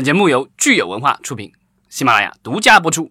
本节目由聚友文化出品，喜马拉雅独家播出。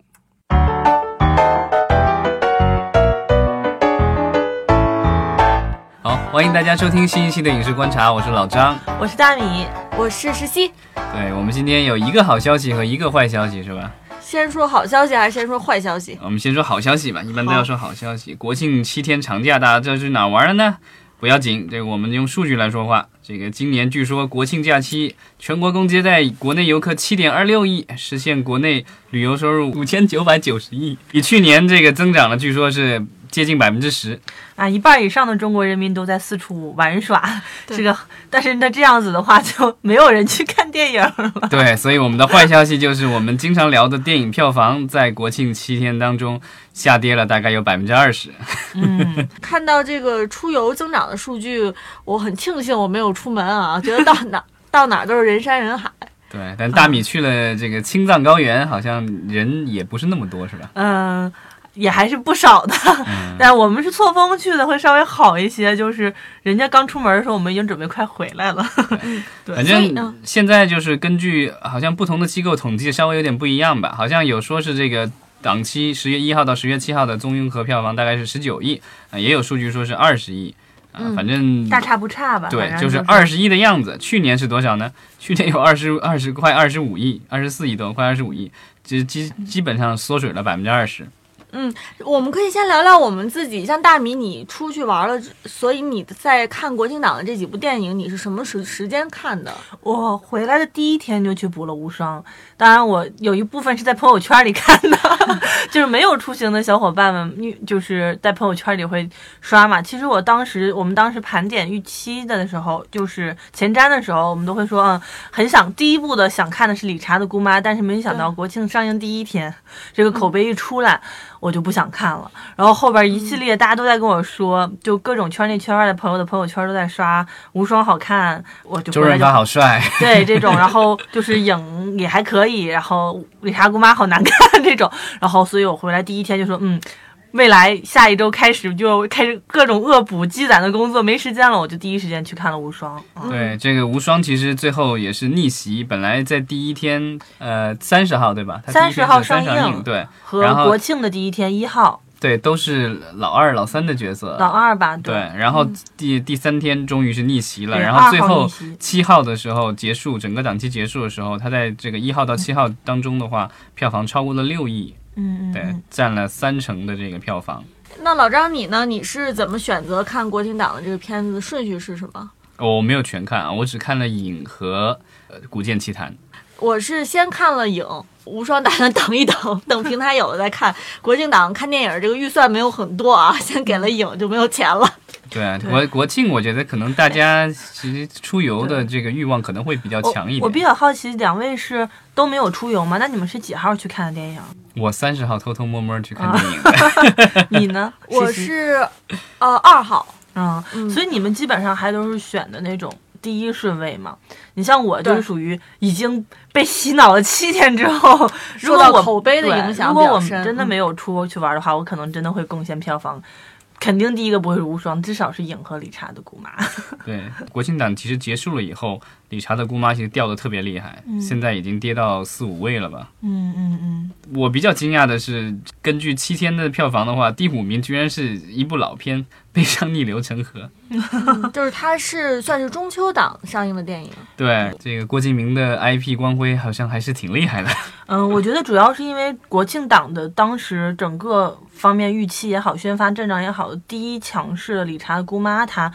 好，欢迎大家收听新一期的影视观察，我是老张。我是大米，我是石溪。对我们今天有一个好消息和一个坏消息，是吧？先说好消息还是先说坏消息？我们先说好消息吧，一般都要说好消息。国庆七天长假，大家知道去哪玩了呢？不要紧，这个我们用数据来说话。这个今年据说国庆假期全国共接待国内游客七点二六亿，实现国内旅游收入五千九百九十亿，比去年这个增长了，据说是接近百分之十。啊，一半以上的中国人民都在四处玩耍，这个，但是那这样子的话，就没有人去看电影了。对，所以我们的坏消息就是，我们经常聊的电影票房在国庆七天当中下跌了大概有百分之二十。嗯，看到这个出游增长的数据，我很庆幸我没有出门啊，觉得到哪到哪都是人山人海。对，但大米去了这个青藏高原，好像人也不是那么多，是吧？嗯，也还是不少的。嗯，但我们是错峰去的，会稍微好一些。就是人家刚出门的时候，我们已经准备快回来了。对反正现在就是根据好像不同的机构统计稍微有点不一样吧，好像有说是这个档期十月一号到十月七号的综英合票房大概是十九亿，啊，也有数据说是二十亿，啊，嗯反正大差不差吧？对，就是二十亿的样子。去年是多少呢？去年有二十二十快二十五亿，二十四亿多，快二十五亿，就基基本上缩水了百分之二十。嗯我们可以先聊聊我们自己，像大米，你出去玩了，所以你在看国庆档的这几部电影，你是什么时时间看的？我回来的第一天就去补了无双，当然我有一部分是在朋友圈里看的，就是没有出行的小伙伴们，就是在朋友圈里会刷嘛。其实我当时我们当时盘点预期的时候，就是前瞻的时候，我们都会说，嗯，很想第一部的想看的是理查的姑妈，但是没想到国庆上映第一天，这个口碑一出来。我就不想看了，然后后边一系列大家都在跟我说，就各种圈内圈外的朋友的朋友圈都在刷无双好看，我就周润发好帅，对这种，然后就是影也还可以，然后理查姑妈好难看 这种，然后所以我回来第一天就说，嗯，未来下一周开始就开始各种恶补积攒的工作，没时间了，我就第一时间去看了无双。嗯。对，这个无双其实最后也是逆袭，本来在第一天，呃，三十号对吧？它第一天30号上映对。和国庆的第一天一号。对，都是老二、老三的角色。老二吧，对，然后第第三天终于是逆袭了，然后最后七号的时候结束，整个档期结束的时候，他在这个一号到七号当中的话，票房超过了六亿，对嗯嗯嗯，，占了三成的这个票房。那老张你呢？你是怎么选择看国庆档的这个片子？顺序是什么？我没有全看啊，我只看了影和呃《古剑奇谭》。我是先看了影，无双打算等一等，等平台有了再看。国庆档看电影这个预算没有很多啊，先给了影就没有钱了。对啊，国国庆，我觉得可能大家其实出游的这个欲望可能会比较强一点我比。较好奇，两位是都没有出游吗？那你们是几号去看的电影？我三十号偷偷摸摸去看啊电影的，你呢？我是呃二号，嗯，嗯所以你们基本上还都是选的那种第一顺位嘛。你像我就是属于已经被洗脑了七天之后，如受到果我口碑的影响如果我们真的没有出国去玩的话，我可能真的会贡献票房。肯定第一个不会是无双，至少是影和理查的姑妈。对，国庆档其实结束了以后，理查的姑妈其实掉的特别厉害，嗯现在已经跌到四五位了吧。嗯嗯嗯，我比较惊讶的是，根据七天的票房的话，第五名居然是一部老片《悲伤逆流成河》。就是它是算是中秋档上映的电影。对，这个郭敬明的 IP 光辉好像还是挺厉害的。嗯，我觉得主要是因为国庆档的当时整个方面预期也好，宣发阵仗也好，第一强势的理查的姑妈她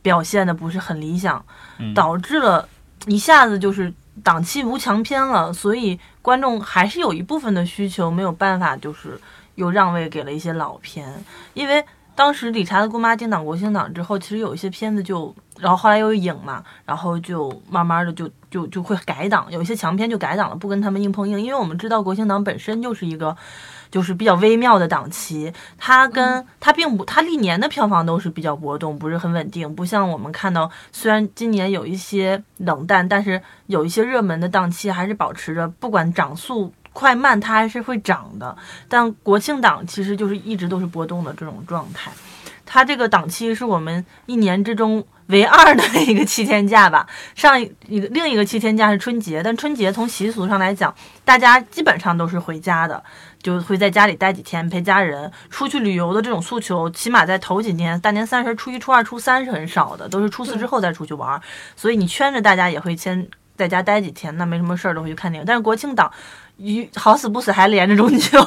表现的不是很理想，嗯导致了一下子就是档期无强片了，所以观众还是有一部分的需求没有办法，就是又让位给了一些老片，因为。当时理查的姑妈定档国庆档之后，其实有一些片子就，然后后来又影嘛，然后就慢慢的就就就会改档，有一些强片就改档了，不跟他们硬碰硬，因为我们知道国庆档本身就是一个就是比较微妙的档期，它跟它并不，它历年的票房都是比较波动，不是很稳定，不像我们看到，虽然今年有一些冷淡，但是有一些热门的档期还是保持着，不管涨速。快慢它还是会涨的，但国庆档其实就是一直都是波动的这种状态。它这个档期是我们一年之中唯二的一个七天假吧。上一个另一个七天假是春节，但春节从习俗上来讲，大家基本上都是回家的，就会在家里待几天陪家人。出去旅游的这种诉求，起码在头几年，大年三十、初一、初二、初三是很少的，都是初四之后再出去玩。所以你圈着大家也会先在家待几天，那没什么事儿都会去看电影。但是国庆档。一好死不死还连着中秋，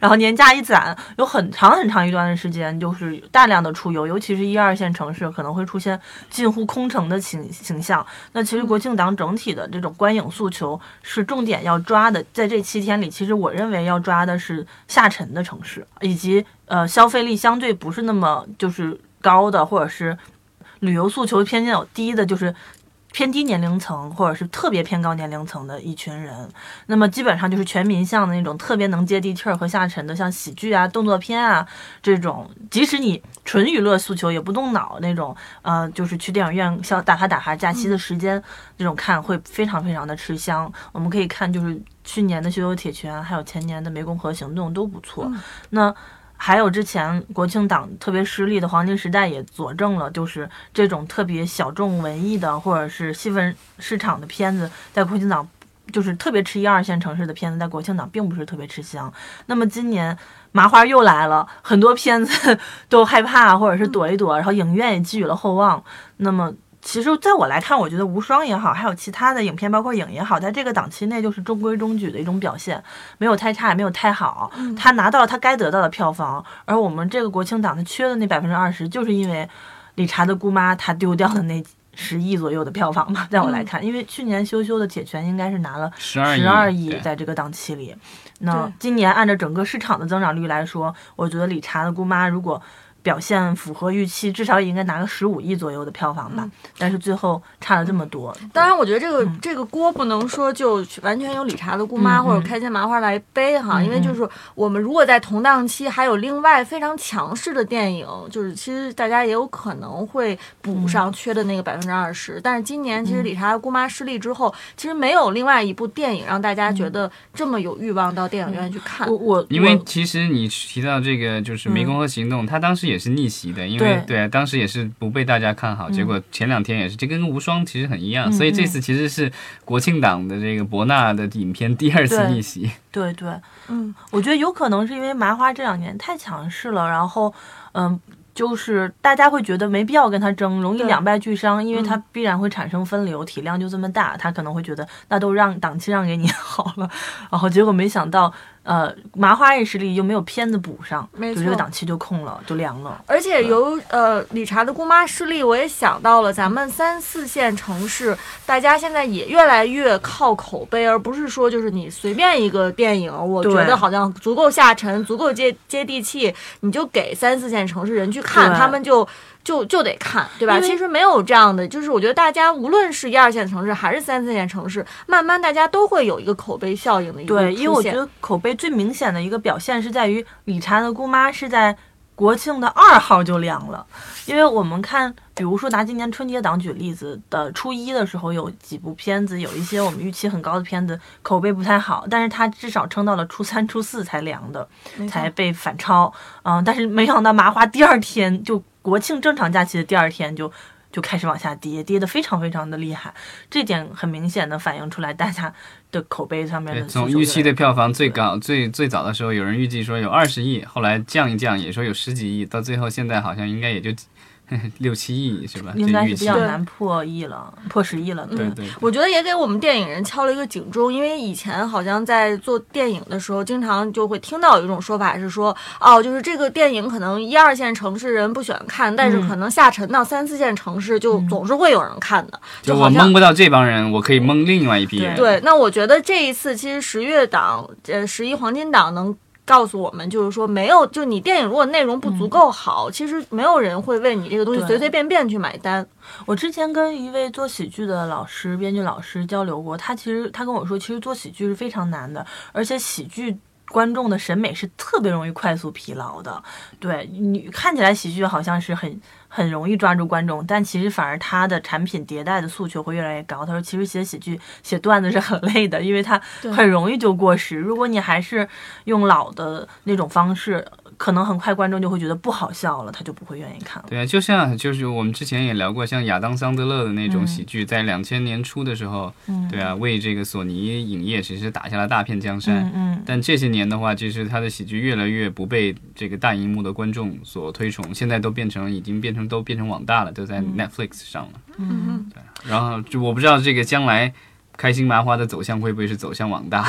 然后年假一攒，有很长很长一段的时间，就是大量的出游，尤其是一二线城市可能会出现近乎空城的形形象。那其实国庆档整体的这种观影诉求是重点要抓的，在这七天里，其实我认为要抓的是下沉的城市，以及呃消费力相对不是那么就是高的，或者是旅游诉求偏较低的，就是。偏低年龄层或者是特别偏高年龄层的一群人，那么基本上就是全民向的那种特别能接地气儿和下沉的，像喜剧啊、动作片啊这种，即使你纯娱乐诉求也不动脑那种，呃，就是去电影院像打发打发假期的时间这种看会非常非常的吃香。我们可以看就是去年的《羞羞铁拳》，还有前年的《湄公河行动》都不错。那。还有之前国庆档特别失利的黄金时代也佐证了，就是这种特别小众文艺的或者是细分市场的片子，在国庆档就是特别吃一二线城市的片子，在国庆档并不是特别吃香。那么今年麻花又来了，很多片子 都害怕或者是躲一躲，然后影院也寄予了厚望。那么。其实，在我来看，我觉得无双也好，还有其他的影片，包括影也好，在这个档期内就是中规中矩的一种表现，没有太差，也没有太好。他拿到了他该得到的票房，而我们这个国庆档他缺的那百分之二十，就是因为理查的姑妈他丢掉的那十亿左右的票房嘛。在我来看，因为去年羞羞的铁拳应该是拿了十二亿，在这个档期里，那今年按照整个市场的增长率来说，我觉得理查的姑妈如果。表现符合预期，至少也应该拿个十五亿左右的票房吧。但是最后差了这么多。当然，我觉得这个这个锅不能说就完全由理查的姑妈或者开心麻花来背哈，因为就是我们如果在同档期还有另外非常强势的电影，就是其实大家也有可能会补上缺的那个百分之二十。但是今年其实理查的姑妈失利之后，其实没有另外一部电影让大家觉得这么有欲望到电影院去看。我我因为其实你提到这个就是《湄公河行动》，他当时也。是逆袭的，因为对。当时也是不被大家看好，结果前两天也是，这跟无双其实很一样，所以这次其实是国庆档的这个博纳的影片第二次逆袭。对对，嗯，我觉得有可能是因为麻花这两年太强势了，然后嗯。就是大家会觉得没必要跟他争，容易两败俱伤，因为他必然会产生分流，体量就这么大，他可能会觉得那都让档期让给你好了，然后结果没想到，呃，麻花也实力又没有片子补上，就这个档期就空了，就凉了。而且由呃理查的姑妈失利，我也想到了咱们三四线城市，大家现在也越来越靠口碑，而不是说就是你随便一个电影，我觉得好像足够下沉，足够接接地气，你就给三四线城市人去。看他们就就就得看，对吧？其实没有这样的，就是我觉得大家无论是一二线城市还是三四线城市，慢慢大家都会有一个口碑效应的一个对，因为我觉得口碑最明显的一个表现是在于理查的姑妈是在。国庆的二号就凉了，因为我们看，比如说拿今年春节档举例子的初一的时候，有几部片子，有一些我们预期很高的片子，口碑不太好，但是它至少撑到了初三、初四才凉的，才被反超。嗯，但是没想到麻花第二天就国庆正常假期的第二天就。就开始往下跌，跌得非常非常的厉害，这点很明显的反映出来大家的口碑上面的。从预期的票房最高最最早的时候，有人预计说有二十亿，后来降一降，也说有十几亿，到最后现在好像应该也就。六七亿是吧？应该是比较难破亿了，破十亿了。对对，我觉得也给我们电影人敲了一个警钟，因为以前好像在做电影的时候，经常就会听到有一种说法是说，哦，就是这个电影可能一二线城市人不喜欢看，但是可能下沉到三四线城市就总是会有人看的。就我蒙不到这帮人，我可以蒙另外一批人。对，那我觉得这一次其实十月档，呃，十一黄金档能。告诉我们，就是说没有，就你电影如果内容不足够好，其实没有人会为你这个东西随随便便去买单。我之前跟一位做喜剧的老师、编剧老师交流过，他其实他跟我说，其实做喜剧是非常难的，而且喜剧观众的审美是特别容易快速疲劳的。对你看起来喜剧好像是很很容易抓住观众，但其实反而他的产品迭代的诉求会越来越高。他说，其实写喜剧、写段子是很累的，因为它很容易就过时。如果你还是用老的那种方式，可能很快观众就会觉得不好笑了，他就不会愿意看了。对啊，就像就是我们之前也聊过，像亚当·桑德勒的那种嗯喜剧，在两千年初的时候，嗯，对啊，为这个索尼影业其实打下了大片江山。嗯嗯，但这些年的话，就是他的喜剧越来越不被这个大荧幕的观众所推崇，现在都变成已经变成都变成网大了，都在 Netflix 上了。嗯对然后就我不知道这个将来开心麻花的走向会不会是走向网大？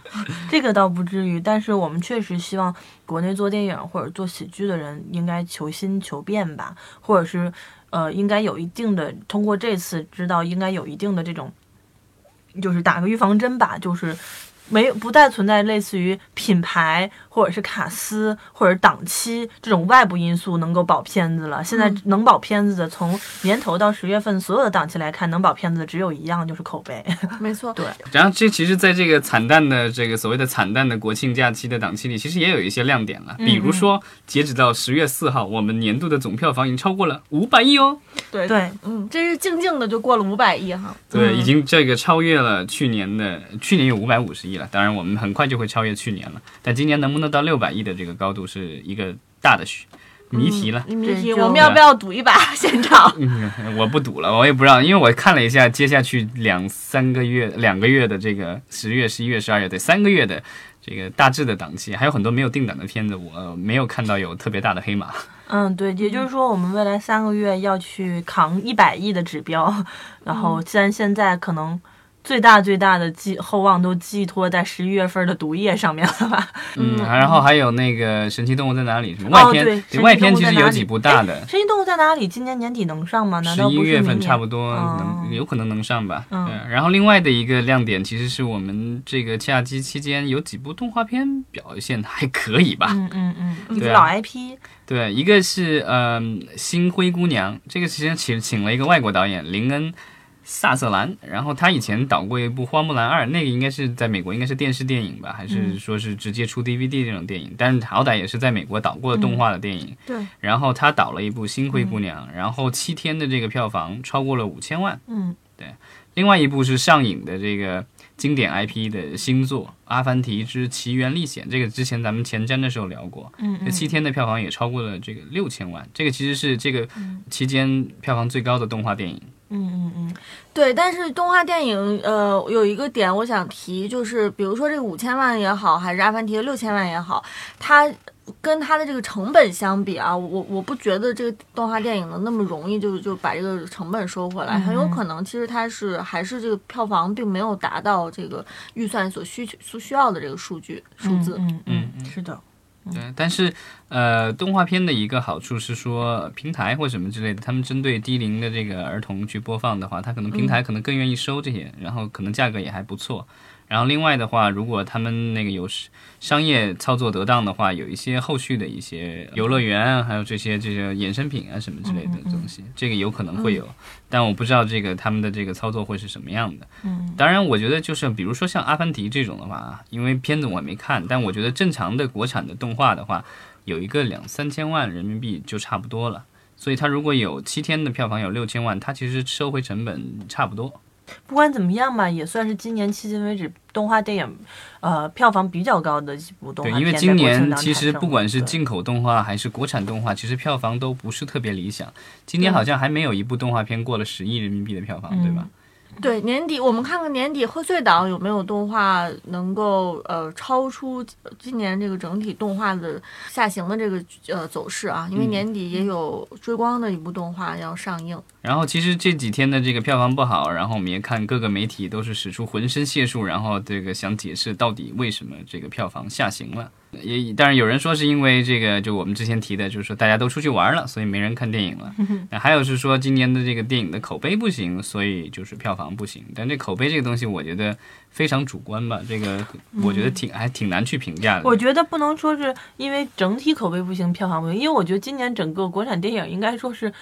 这个倒不至于，但是我们确实希望国内做电影或者做喜剧的人应该求新求变吧，或者是呃，应该有一定的通过这次知道应该有一定的这种，就是打个预防针吧，就是。没有不再存在类似于品牌或者是卡司或者档期这种外部因素能够保片子了。现在嗯能保片子的，从年头到十月份所有的档期来看，能保片子的只有一样，就是口碑。没错，对然后这其实，在这个惨淡的这个所谓的惨淡的国庆假期的档期里，其实也有一些亮点了。比如说，截止到十月四号，我们年度的总票房已经超过了五百亿哦。对，对，嗯，这是静静的就过了五百亿哈。对，嗯已经这个超越了去年的，去年有五百五十亿了。当然，我们很快就会超越去年了。但今年能不能到六百亿的这个高度，是一个大的谜题了。谜题，我们要不要赌一把 现场？嗯，我不赌了，我也不知道，因为我看了一下接下去两三个月、两个月的这个十月、十一月、十二月，对，三个月的这个大致的档期，还有很多没有定档的片子，我没有看到有特别大的黑马。嗯，对，也就是说，我们未来三个月要去扛一百亿的指标，然后虽然现在可能最大最大的寄厚望都寄托在十一月份的毒液上面了吧？嗯，嗯然后还有那个《神奇动物在哪里》什么外哦，对，神外奇动片其实有几部大的，神奇动物在哪里？今年年底能上吗？难十一月份差不多哦能有可能能上吧。嗯对，然后另外的一个亮点其实是我们这个假期期间有几部动画片表现还可以吧。嗯嗯嗯，一个老 IP，对，一个是嗯、新灰姑娘》，这个其实请请了一个外国导演林恩。萨瑟兰，然后他以前导过一部《花木兰二》，那个应该是在美国，应该是电视电影吧，还是嗯。说是直接出 DVD 这种电影？但是好歹也是在美国导过动画的电影。对，然后他导了一部《新灰姑娘》，然后七天的这个票房超过了五千万。嗯。对另外一部是上影的这个经典 IP 的新作《阿凡提之奇缘历险》，这个之前咱们前瞻的时候聊过，嗯这七天的票房也超过了这个六千万，这个其实是这个期间票房最高的动画电影。嗯嗯嗯。对，但是动画电影，呃，有一个点我想提，就是比如说这个五千万也好，还是阿凡提的六千万也好，它跟它的这个成本相比啊，我我不觉得这个动画电影能那么容易就就把这个成本收回来，很有嗯可能其实它是还是这个票房并没有达到这个预算所需求所需要的这个数据数字。嗯。嗯嗯，是的，对，但是呃，动画片的一个好处是说，平台或什么之类的，他们针对低龄的这个儿童去播放的话，他可能平台可能更愿意收这些，然后可能价格也还不错。然后另外的话，如果他们那个有商业操作得当的话，有一些后续的一些游乐园啊，还有这些这些衍生品啊什么之类的东西，这个有可能会有，但我不知道这个他们的这个操作会是什么样的。嗯当然，我觉得就是比如说像《阿凡提》这种的话，因为片子我也没看，但我觉得正常的国产的动画的话，有一个两三千万人民币就差不多了。所以它如果有七天的票房有六千万，它其实收回成本差不多。不管怎么样吧，也算是今年迄今为止动画电影，呃，票房比较高的几部动对，画片在因为今年其实不管是进口动画还是国产动画，其实票房都不是特别理想。今年好像还没有一部动画片过了十亿人民币的票房，对吧？对，年底我们看看年底贺岁档有没有动画能够呃超出今年这个整体动画的下行的这个呃走势啊，因为嗯年底也有追光的一部动画要上映。然后其实这几天的这个票房不好，然后我们也看各个媒体都是使出浑身解数，然后这个想解释到底为什么这个票房下行了。也当然有人说是因为这个，就我们之前提的，就是说大家都出去玩了，所以没人看电影了。那还有是说今年的这个电影的口碑不行，所以就是票房不行。但这口碑这个东西，我觉得非常主观吧，这个我觉得挺还挺难去评价的。我觉得不能说是因为整体口碑不行，票房不行，因为我觉得今年整个国产电影应该说是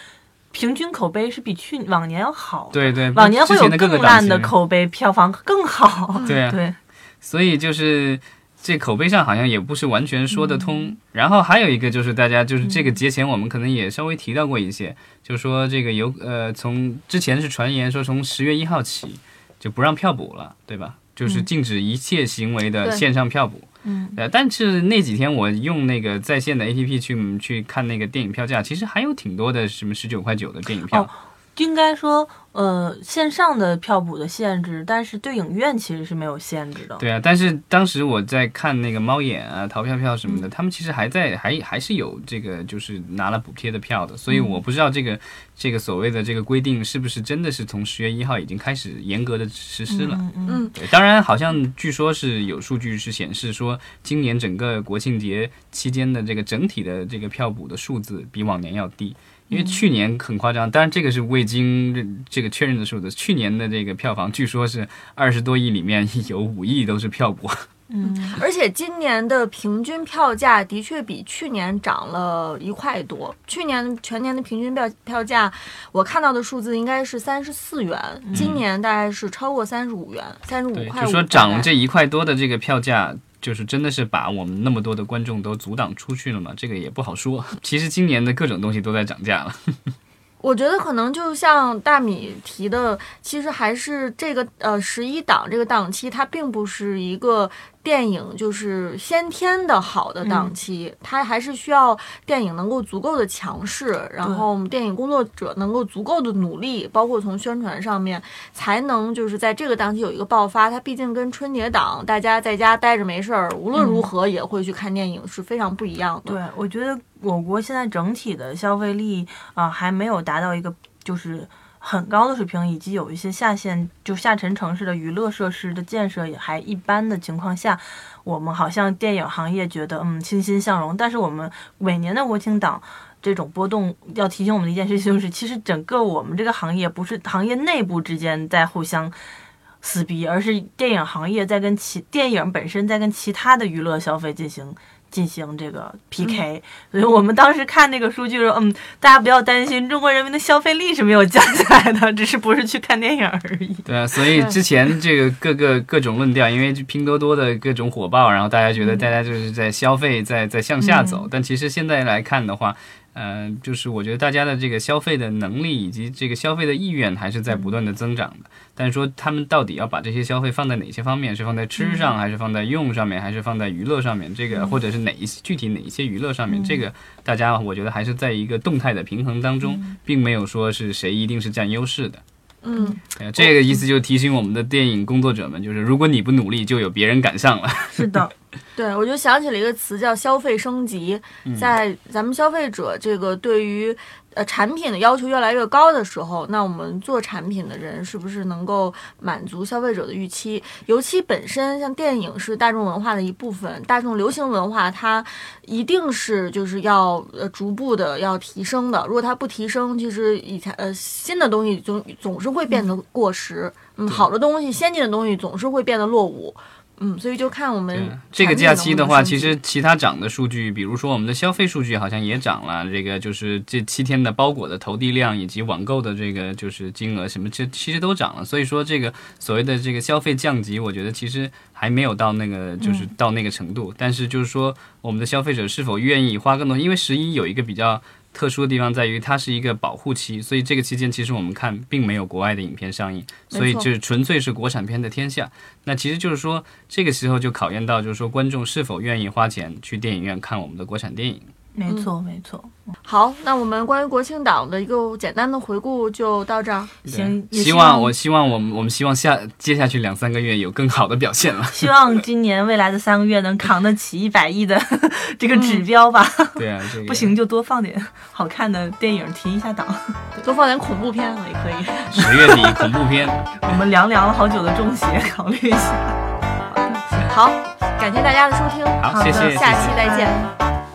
平均口碑是比去往年要好。，对对，往年会有更烂的口碑，票房更好。对啊，对，所以就是这口碑上好像也不是完全说得通。然后还有一个就是大家就是这个节前我们可能也稍微提到过一些，就是说这个有呃从之前是传言说从十月一号起就不让票补了，对吧？就是禁止一切行为的线上票补。嗯，呃，但是那几天我用那个在线的 APP 去去看那个电影票价，其实还有挺多的什么十九块九的电影票。哦应该说，呃，线上的票补的限制，但是对影院其实是没有限制的。对啊，但是当时我在看那个猫眼啊、淘票票什么的，他们其实还在还还是有这个就是拿了补贴的票的，所以我不知道这个这个所谓的这个规定是不是真的是从十月一号已经开始严格的实施了。嗯嗯嗯，对，当然好像据说是有数据是显示说，今年整个国庆节期间的这个整体的这个票补的数字比往年要低。因为去年很夸张，当然这个是未经这个确认的数字。去年的这个票房据说是二十多亿里面 有五亿都是票补。嗯，而且今年的平均票价的确比去年涨了一块多。去年全年的平均票票价，我看到的数字应该是三十四元，今年大概是超过三十五元，三十五，块五。就说涨这一块多的这个票价，就是真的是把我们那么多的观众都阻挡出去了嘛？这个也不好说。其实今年的各种东西都在涨价了。我觉得可能就像大米提的，其实还是这个呃十一档这个档期，它并不是一个电影就是先天的好的档期，它还是需要电影能够足够的强势，然后我们电影工作者能够足够的努力，包括从宣传上面，才能就是在这个档期有一个爆发。它毕竟跟春节档大家在家待着没事儿，无论如何也会去看电影，是非常不一样的。对，我觉得我国现在整体的消费力啊、还没有达到一个就是很高的水平，以及有一些下线就下沉城市的娱乐设施的建设也还一般的情况下，我们好像电影行业觉得嗯欣欣向荣，但是我们每年的国庆档。这种波动要提醒我们的一件事情就是，其实整个我们这个行业不是行业内部之间在互相撕逼，而是电影行业在跟其电影本身在跟其他的娱乐消费进行进行这个 PK，、所以我们当时看那个数据说，嗯，大家不要担心，中国人民的消费力是没有降下来的，只是不是去看电影而已。对啊，所以之前这个各个各种论调，因为拼多多的各种火爆，然后大家觉得大家就是在消费在在向下走，但其实现在来看的话。呃，就是我觉得大家的这个消费的能力以及这个消费的意愿还是在不断的增长的，但是说他们到底要把这些消费放在哪些方面？是放在吃上，还是放在用上面，还是放在娱乐上面？这个或者是哪一些具体哪一些娱乐上面？这个大家我觉得还是在一个动态的平衡当中，并没有说是谁一定是占优势的。嗯，对，这个意思就提醒我们的电影工作者们，就是如果你不努力，就有别人赶上了。是的，对，我就想起了一个词叫消费升级，在咱们消费者这个对于呃产品的要求越来越高的时候，那我们做产品的人是不是能够满足消费者的预期？尤其本身像电影是大众文化的一部分，大众流行文化它一定是就是要呃逐步的要提升的。如果它不提升，其实以前呃新的东西总总是会变得过时，嗯，好的东西、先进的东西总是会变得落伍。嗯，所以就看我们这个假期的话，其实其他涨的数据，比如说我们的消费数据好像也涨了，这个就是这七天的包裹的投递量以及网购的这个就是金额什么，这其实都涨了。所以说这个所谓的这个消费降级，我觉得其实还没有到那个就是到那个程度。但是就是说我们的消费者是否愿意花更多，因为十一有一个比较。特殊的地方在于，它是一个保护期，所以这个期间其实我们看并没有国外的影片上映，所以就是纯粹是国产片的天下。那其实就是说，这个时候就考验到，就是说观众是否愿意花钱去电影院看我们的国产电影。没错，没错。好，那我们关于国庆档的一个简单的回顾就到这儿。行，希望我希望我们我们希望下接下去两三个月有更好的表现了。希望今年未来的三个月能扛得起一百亿的 这个指标吧。对啊，这个不行就多放点好看的电影提一下档。多放点恐怖片也可以。十月底恐怖片，我们凉凉了好久的中邪，考虑一下。好，感谢大家的收听，好，谢谢，下期再见。